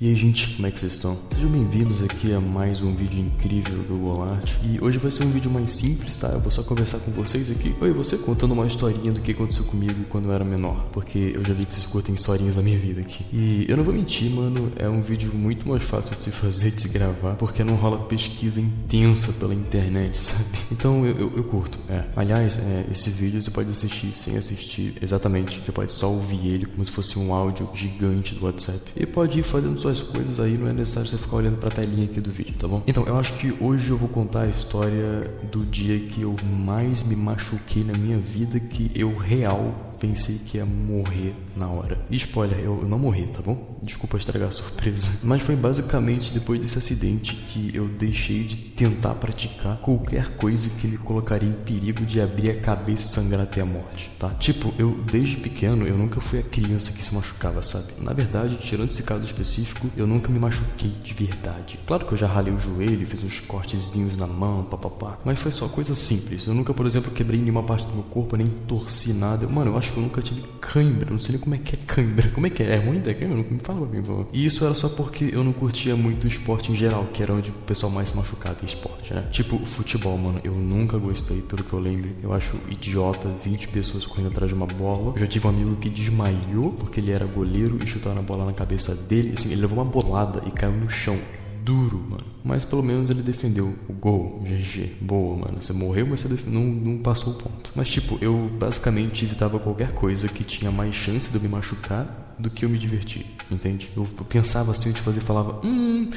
E aí gente, como é que vocês estão? Sejam bem-vindos aqui a mais um vídeo incrível do Golart E hoje vai ser um vídeo mais simples, tá? Eu vou só conversar com vocês aqui. Oi, você contando uma historinha do que aconteceu comigo quando eu era menor. Porque eu já vi que vocês curtem historinhas da minha vida aqui. E eu não vou mentir, mano, é um vídeo muito mais fácil de se fazer, de se gravar Porque não rola pesquisa intensa pela internet, sabe? Então eu, eu, eu curto, é. Aliás, é, esse vídeo você pode assistir sem assistir exatamente. Você pode só ouvir ele como se fosse um áudio gigante do WhatsApp. E pode ir fazendo sua suas coisas aí, não é necessário você ficar olhando pra telinha aqui do vídeo, tá bom? Então, eu acho que hoje eu vou contar a história do dia que eu mais me machuquei na minha vida, que eu real pensei que ia morrer na hora. E spoiler, eu não morri, tá bom? Desculpa estragar a surpresa. Mas foi basicamente depois desse acidente que eu deixei de tentar praticar qualquer coisa que me colocaria em perigo de abrir a cabeça e sangrar até a morte, tá? Tipo, eu desde pequeno eu nunca fui a criança que se machucava, sabe? Na verdade, tirando esse caso específico, eu nunca me machuquei de verdade. Claro que eu já ralei o joelho, fiz uns cortezinhos na mão, papapá, mas foi só coisa simples. Eu nunca, por exemplo, quebrei nenhuma parte do meu corpo, nem torci nada. Mano, eu acho que eu nunca tive cãibra. Não sei nem como é que é cãibra. Como é que é? É ruim ter cãibra? Me fala pra mim, por favor. E isso era só porque eu não curtia muito o esporte em geral, que era onde o pessoal mais se machucava em esporte, né? Tipo, futebol, mano. Eu nunca gostei, pelo que eu lembro. Eu acho idiota 20 pessoas correndo atrás de uma bola. Eu já tive um amigo que desmaiou porque ele era goleiro e chutaram a bola na cabeça dele. Assim, ele levou uma bolada e caiu no chão duro, mano. Mas pelo menos ele defendeu o gol, GG. Boa, mano. Você morreu, mas você não, não passou o ponto. Mas tipo, eu basicamente evitava qualquer coisa que tinha mais chance de eu me machucar do que eu me divertir, entende? Eu pensava assim, eu te fazia falava, hum,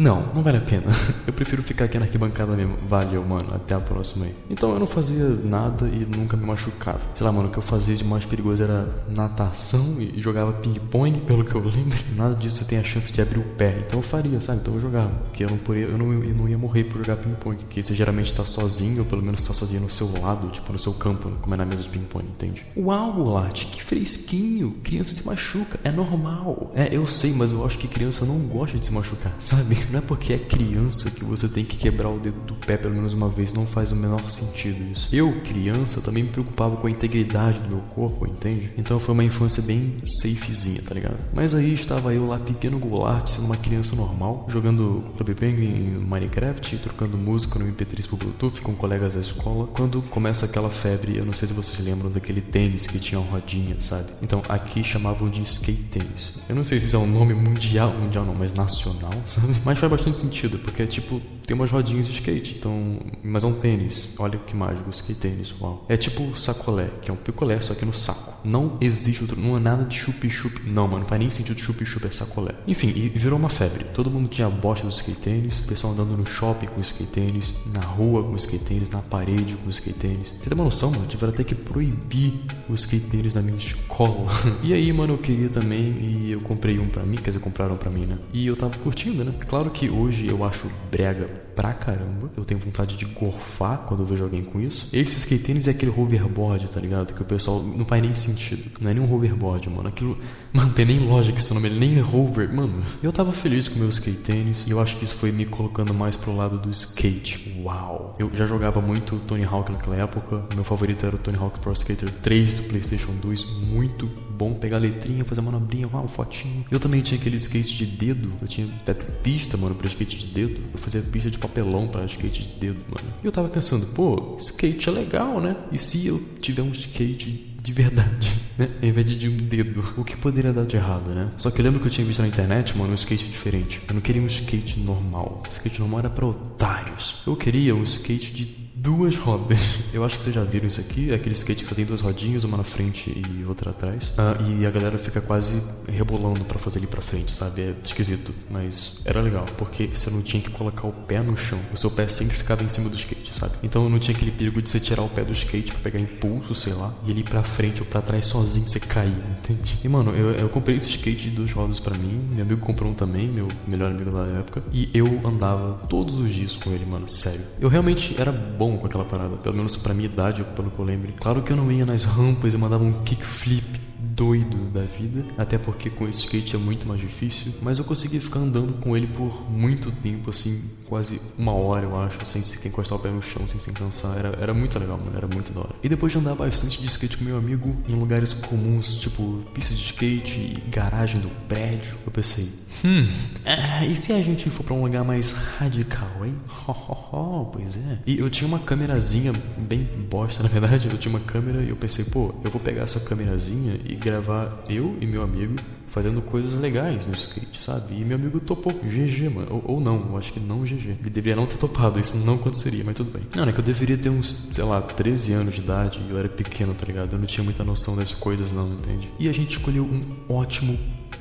não, não vale a pena. Eu prefiro ficar aqui na arquibancada mesmo. Valeu, mano. Até a próxima aí. Então eu não fazia nada e nunca me machucava. Sei lá, mano, o que eu fazia de mais perigoso era natação e jogava ping-pong, pelo que eu lembro. Nada disso tem a chance de abrir o pé. Então eu faria, sabe? Então eu jogava. Porque eu não, poria, eu não, eu não ia morrer por jogar ping-pong. Porque você geralmente tá sozinho, ou pelo menos tá sozinho no seu lado, tipo no seu campo, como é na mesa de ping-pong, entende? Uau, Golart, que fresquinho. Criança se machuca. É normal. É, eu sei, mas eu acho que criança não gosta de se machucar, sabe? Não é porque é criança que você tem que quebrar o dedo do pé pelo menos uma vez, não faz o menor sentido isso. Eu, criança, também me preocupava com a integridade do meu corpo, entende? Então foi uma infância bem safezinha, tá ligado? Mas aí estava eu lá, pequeno Goulart, sendo uma criança normal, jogando Club Penguin em Minecraft, trocando música no MP3 pro Bluetooth com colegas da escola, quando começa aquela febre, eu não sei se vocês lembram daquele tênis que tinha rodinha, sabe? Então aqui chamavam de skate tênis. Eu não sei se isso é um nome mundial, mundial não, mas nacional, sabe? Mas faz bastante sentido, porque é tipo, tem umas rodinhas de skate, então. Mas é um tênis. Olha que mágico, skate tênis, uau. É tipo sacolé, que é um picolé, só que no saco. Não existe outro. Não é nada de chup-chup. Não, mano, não faz nem sentido chup-chup é sacolé. Enfim, e virou uma febre. Todo mundo tinha a bosta do skate tênis, o pessoal andando no shopping com skate tênis, na rua com skate tênis, na parede com skate tênis. Você tem uma noção, mano? Tiveram até que proibir o skate tênis na minha escola. e aí, mano, eu queria também e eu comprei um pra mim, quer dizer, compraram pra mim, né? E eu tava curtindo, né? Claro que hoje eu acho brega pra caramba. Eu tenho vontade de gorfar quando eu vejo alguém com isso. Esse skate tênis é aquele hoverboard, tá ligado? Que o pessoal não faz nem sentido. Não é nem um hoverboard, mano. Aquilo. Mano, tem nem lógica esse nome, ele nem é hover. Mano, eu tava feliz com o meu skate tênis e eu acho que isso foi me colocando mais pro lado do skate. Uau! Eu já jogava muito Tony Hawk naquela época. Meu favorito era o Tony Hawk Pro Skater 3 do PlayStation 2. Muito bom pegar letrinha, fazer manobrinha, uau, fotinho. Eu também tinha aquele skate de dedo. Eu tinha até pista, mano, pra skate de dedo. Eu fazia pista de papelão pra skate de dedo, mano. E eu tava pensando, pô, skate é legal, né? E se eu tiver um skate de verdade, né? Em vez de um dedo. O que poderia dar de errado, né? Só que eu lembro que eu tinha visto na internet, mano, um skate diferente. Eu não queria um skate normal. O skate normal era pra otários. Eu queria um skate de duas rodas. Eu acho que vocês já viram isso aqui, é aquele skate que só tem duas rodinhas, uma na frente e outra atrás. Ah, e a galera fica quase rebolando para fazer ele para frente, sabe? É esquisito, mas era legal, porque você não tinha que colocar o pé no chão. O seu pé sempre ficava em cima do skate, sabe? Então não tinha aquele perigo de você tirar o pé do skate para pegar impulso, sei lá, e ele ir pra frente ou para trás sozinho você cair, entende? E mano, eu, eu comprei esse skate de duas rodas para mim, meu amigo comprou um também, meu melhor amigo da época, e eu andava todos os dias com ele, mano, sério. Eu realmente era bom bom com aquela parada, pelo menos pra minha idade, pelo que eu lembro. Claro que eu não ia nas rampas e mandava um kickflip doido da vida, até porque com esse skate é muito mais difícil, mas eu consegui ficar andando com ele por muito tempo, assim, quase uma hora, eu acho, sem sequer encostar o pé no chão, sem se cansar. Era, era muito legal, mano, era muito da hora. E depois de andar bastante de skate com meu amigo em lugares comuns, tipo pista de skate e garagem do prédio, eu pensei, hum, ah, e se a gente for pra um lugar mais radical, hein? Ho, ho, ho, pois é. E eu tinha uma câmerazinha bem bosta, na verdade, eu tinha uma câmera e eu pensei, pô, eu vou pegar essa câmerazinha e gravar eu e meu amigo fazendo coisas legais no skate, sabe? E meu amigo topou, GG, mano. Ou, ou, não, eu acho que não GG. Ele deveria não ter topado, isso não aconteceria, mas tudo bem. Não, é que eu deveria ter uns, sei lá, 13 anos de idade e eu era pequeno, tá ligado? Eu não tinha muita noção das coisas, não, entende? E a gente escolheu um ótimo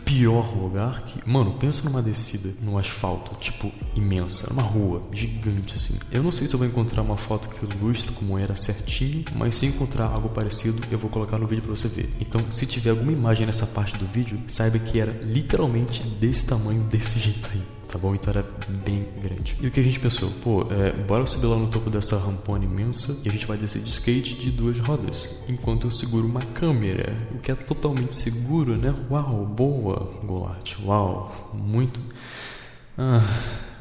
pior lugar que. Mano, pensa numa descida no asfalto, tipo, imensa, uma rua gigante assim. Eu não sei se eu vou encontrar uma foto que ilustre como era certinho, mas se encontrar algo parecido, eu vou colocar no vídeo pra você ver. Então, se tiver alguma imagem nessa parte do vídeo, saiba que era literalmente desse tamanho, desse jeito aí tá bom? Então era bem grande. E o que a gente pensou? Pô, é, bora subir lá no topo dessa rampona imensa e a gente vai descer de skate de duas rodas, enquanto eu seguro uma câmera, o que é totalmente seguro, né? Uau, boa, Golart, uau, muito. Ah.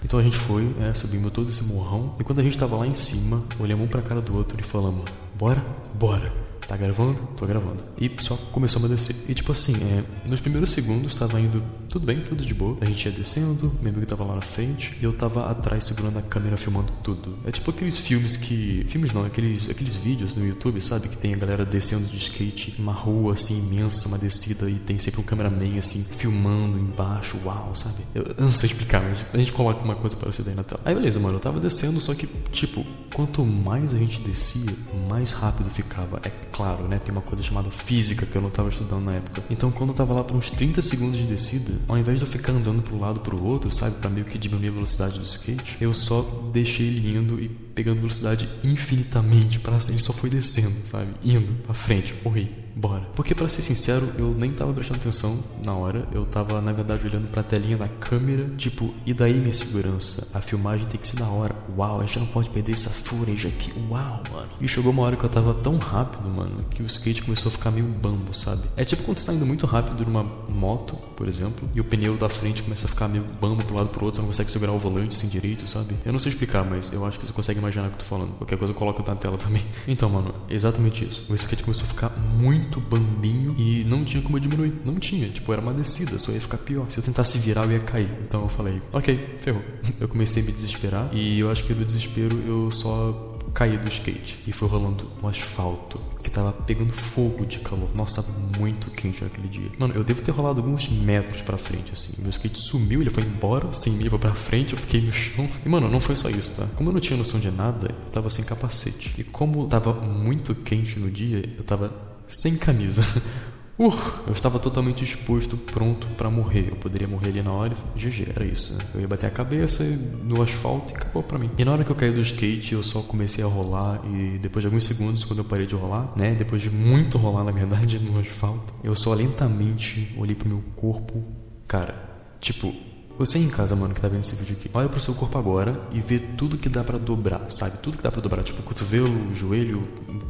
Então a gente foi, é, subimos todo esse morrão, e quando a gente tava lá em cima, olhamos um pra cara do outro e falamos: Bora? Bora! Tá gravando? Tô gravando. E só começou a descer. E tipo assim, é, nos primeiros segundos tava indo tudo bem, tudo de boa. A gente ia descendo, meu amigo tava lá na frente e eu tava atrás segurando a câmera filmando tudo. É tipo aqueles filmes que. Filmes não, aqueles, aqueles vídeos no YouTube, sabe? Que tem a galera descendo de skate, uma rua assim imensa, uma descida, e tem sempre um cameraman assim, filmando embaixo, uau, sabe? Eu, eu não sei explicar, mas a gente coloca uma coisa para você daí na tela. Aí beleza, mano, eu tava descendo, só que, tipo, quanto mais a gente descia, mais rápido ficava. É claro, né? Tem uma coisa chamada física que eu não estava estudando na época. Então, quando eu tava lá por uns 30 segundos de descida, ao invés de eu ficar andando pro lado pro outro, sabe, para meio que diminuir a velocidade do skate, eu só deixei ele indo e pegando velocidade infinitamente para ele só foi descendo, sabe, indo para frente, morri bora. Porque para ser sincero, eu nem tava prestando atenção na hora, eu tava na verdade olhando pra telinha da câmera, tipo, e daí minha segurança? A filmagem tem que ser na hora. Uau, a gente não pode perder essa footage aqui. Uau, mano. E chegou uma hora que eu tava tão rápido, mano, que o skate começou a ficar meio bambo, sabe? É tipo quando você tá indo muito rápido numa moto, por exemplo, e o pneu da frente começa a ficar meio bambo pro lado pro outro, você não consegue segurar o volante sem direito, sabe? Eu não sei explicar, mas eu acho que você consegue imaginar o que eu tô falando. Qualquer coisa eu coloco na tela também. Então, mano, exatamente isso. O skate começou a ficar muito bambinho e não tinha como diminuir. Não tinha, tipo, era uma descida, só ia ficar pior. Se eu tentasse virar, eu ia cair. Então eu falei, ok, ferrou. Eu comecei a me desesperar e eu acho que no desespero eu só caí do skate e foi rolando um asfalto que tava pegando fogo de calor. Nossa, muito quente naquele dia. Mano, eu devo ter rolado alguns metros pra frente, assim. Meu skate sumiu, ele foi embora, sem mim, foi pra frente, eu fiquei no chão. E, mano, não foi só isso, tá? Como eu não tinha noção de nada, eu tava sem capacete. E como tava muito quente no dia, eu tava sem camisa. Uh, eu estava totalmente exposto, pronto para morrer. Eu poderia morrer ali na hora e GG, era isso. Né? Eu ia bater a cabeça no asfalto e acabou pra mim. E na hora que eu caí do skate, eu só comecei a rolar e depois de alguns segundos, quando eu parei de rolar, né, depois de muito rolar na verdade no asfalto, eu só lentamente olhei pro meu corpo, cara, tipo, você em casa, mano, que tá vendo esse vídeo aqui, olha pro seu corpo agora e vê tudo que dá para dobrar, sabe? Tudo que dá para dobrar, tipo cotovelo, joelho,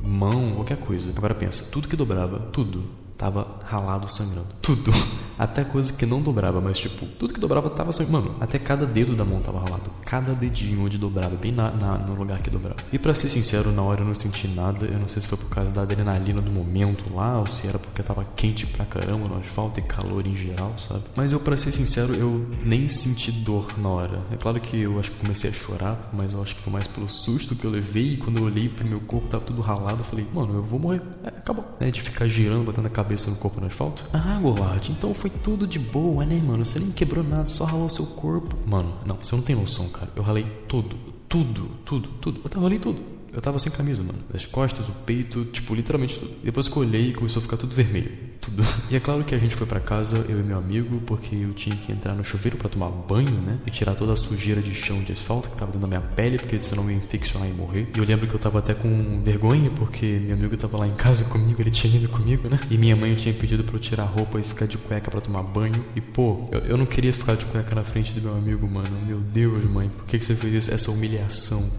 mão, qualquer coisa. Agora pensa, tudo que dobrava, tudo tava ralado sangrando. Tudo. Até coisa que não dobrava, mas tipo, tudo que dobrava tava sangrando. Mano, até cada dedo da mão tava ralado. Cada dedinho onde dobrava, bem na, na, no lugar que dobrava. E para ser sincero, na hora eu não senti nada. Eu não sei se foi por causa da adrenalina do momento lá, ou se era porque tava quente pra caramba no asfalto e calor em geral, sabe? Mas eu, para ser sincero, eu nem senti dor na hora. É claro que eu acho que comecei a chorar, mas eu acho que foi mais pelo susto que eu levei. E quando eu olhei pro meu corpo, tava tudo ralado. Eu falei, mano, eu vou morrer. É, acabou. É de ficar girando, batendo a cabeça cabeça no corpo no asfalto? Ah, Golard, então foi tudo de boa, né, mano? Você nem quebrou nada, só ralou seu corpo. Mano, não, você não tem noção, cara. Eu ralei tudo, tudo, tudo, tudo. Eu ralei tudo. Eu tava sem camisa, mano. Das costas, o peito, tipo, literalmente tudo. Depois que eu olhei, começou a ficar tudo vermelho tudo. E é claro que a gente foi para casa, eu e meu amigo, porque eu tinha que entrar no chuveiro para tomar banho, né? E tirar toda a sujeira de chão de asfalto que tava dentro da minha pele, porque senão eu ia infeccionar e morrer. E eu lembro que eu tava até com vergonha, porque meu amigo tava lá em casa comigo, ele tinha ido comigo, né? E minha mãe tinha pedido para eu tirar a roupa e ficar de cueca para tomar banho. E pô, eu, eu, não queria ficar de cueca na frente do meu amigo, mano. Meu Deus, mãe, por que, que você fez isso? Essa humilhação.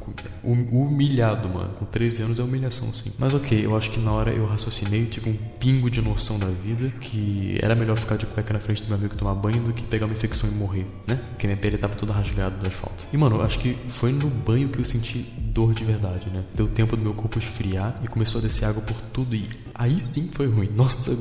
Humilhado humilhado, mano. Com 13 anos é humilhação, sim. Mas ok, eu acho que na hora eu raciocinei, tive um pingo de noção da vida, que era melhor ficar de cueca na frente do meu amigo tomar banho do que pegar uma infecção e morrer, né? Porque minha pele tava toda rasgada do asfalto. E mano, eu acho que foi no banho que eu senti dor de verdade, né? Deu tempo do meu corpo esfriar e começou a descer água por tudo e aí sim foi ruim. Nossa,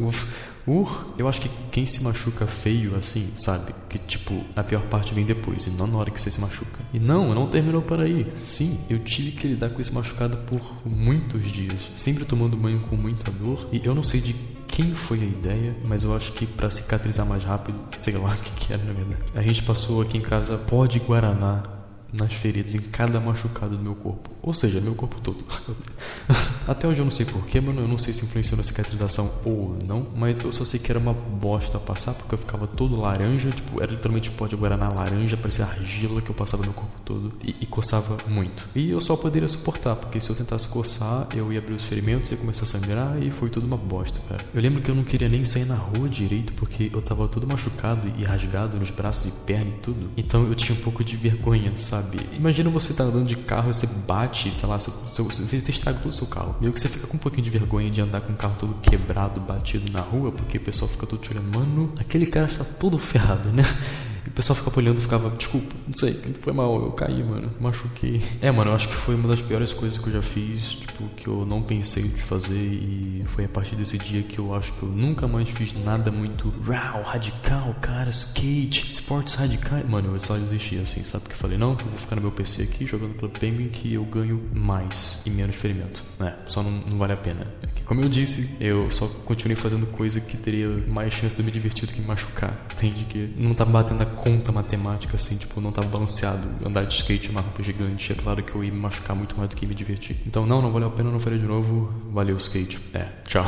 Uh, eu acho que quem se machuca feio assim, sabe? Que tipo, a pior parte vem depois e não na hora que você se machuca. E não, não terminou por aí. Sim, eu tive que lidar com esse machucado por muitos dias, sempre tomando banho com muita dor. E eu não sei de quem foi a ideia, mas eu acho que para cicatrizar mais rápido, sei lá o que, que era na verdade. A gente passou aqui em casa pó de guaraná nas feridas, em cada machucado do meu corpo. Ou seja, meu corpo todo. Até hoje eu não sei porquê, mano. Eu não sei se influenciou na cicatrização ou não. Mas eu só sei que era uma bosta passar, porque eu ficava todo laranja. Tipo, era literalmente pó de guaraná laranja, parecia argila que eu passava no corpo todo. E, e, coçava muito. E eu só poderia suportar, porque se eu tentasse coçar, eu ia abrir os ferimentos, ia começar a sangrar e foi tudo uma bosta, cara. Eu lembro que eu não queria nem sair na rua direito, porque eu tava todo machucado e rasgado nos braços e perna e tudo. Então eu tinha um pouco de vergonha, sabe? Imagina você tá andando de carro e você bate sei lá, seu, você estraga todo o seu carro. Meio que você fica com um pouquinho de vergonha de andar com o carro todo quebrado, batido na rua, porque o pessoal fica todo te olhando, mano, aquele cara está todo ferrado, né? E o pessoal ficava olhando e ficava, desculpa, não sei, foi mal, eu caí, mano, machuquei. É, mano, eu acho que foi uma das piores coisas que eu já fiz, tipo, que eu não pensei de fazer e foi a partir desse dia que eu acho que eu nunca mais fiz nada muito raw, radical, cara, skate, esportes radicais. Mano, eu só desisti assim, sabe? Porque eu falei, não, eu vou ficar no meu PC aqui jogando pelo Penguin que eu ganho mais e menos ferimento. É, só não, não vale a pena. Como eu disse, eu só continuei fazendo coisa que teria mais chance de me divertir do que me machucar. Entende? Que não tá batendo a conta matemática, assim, tipo, não tava balanceado. Andar de skate uma roupa gigante. É claro que eu ia me machucar muito mais do que me divertir. Então, não, não valeu a pena, não farei de novo. Valeu skate. É, tchau.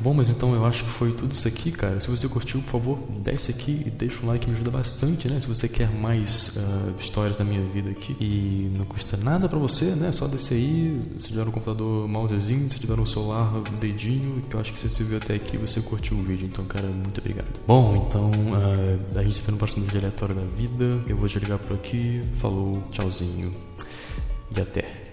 Bom, mas então eu acho que foi tudo isso aqui, cara. Se você curtiu, por favor, desce aqui e deixa um like, me ajuda bastante, né? Se você quer mais uh, histórias da minha vida aqui. E não custa nada pra você, né? Só descer aí. Se tiver no computador, mousezinho. Se tiver no celular, dedinho. Que eu acho que você se viu até aqui, você curtiu o vídeo. Então, cara, muito obrigado. Bom, então uh, a gente se vê no próximo vídeo aleatório da vida. Eu vou te ligar por aqui. Falou, tchauzinho e até.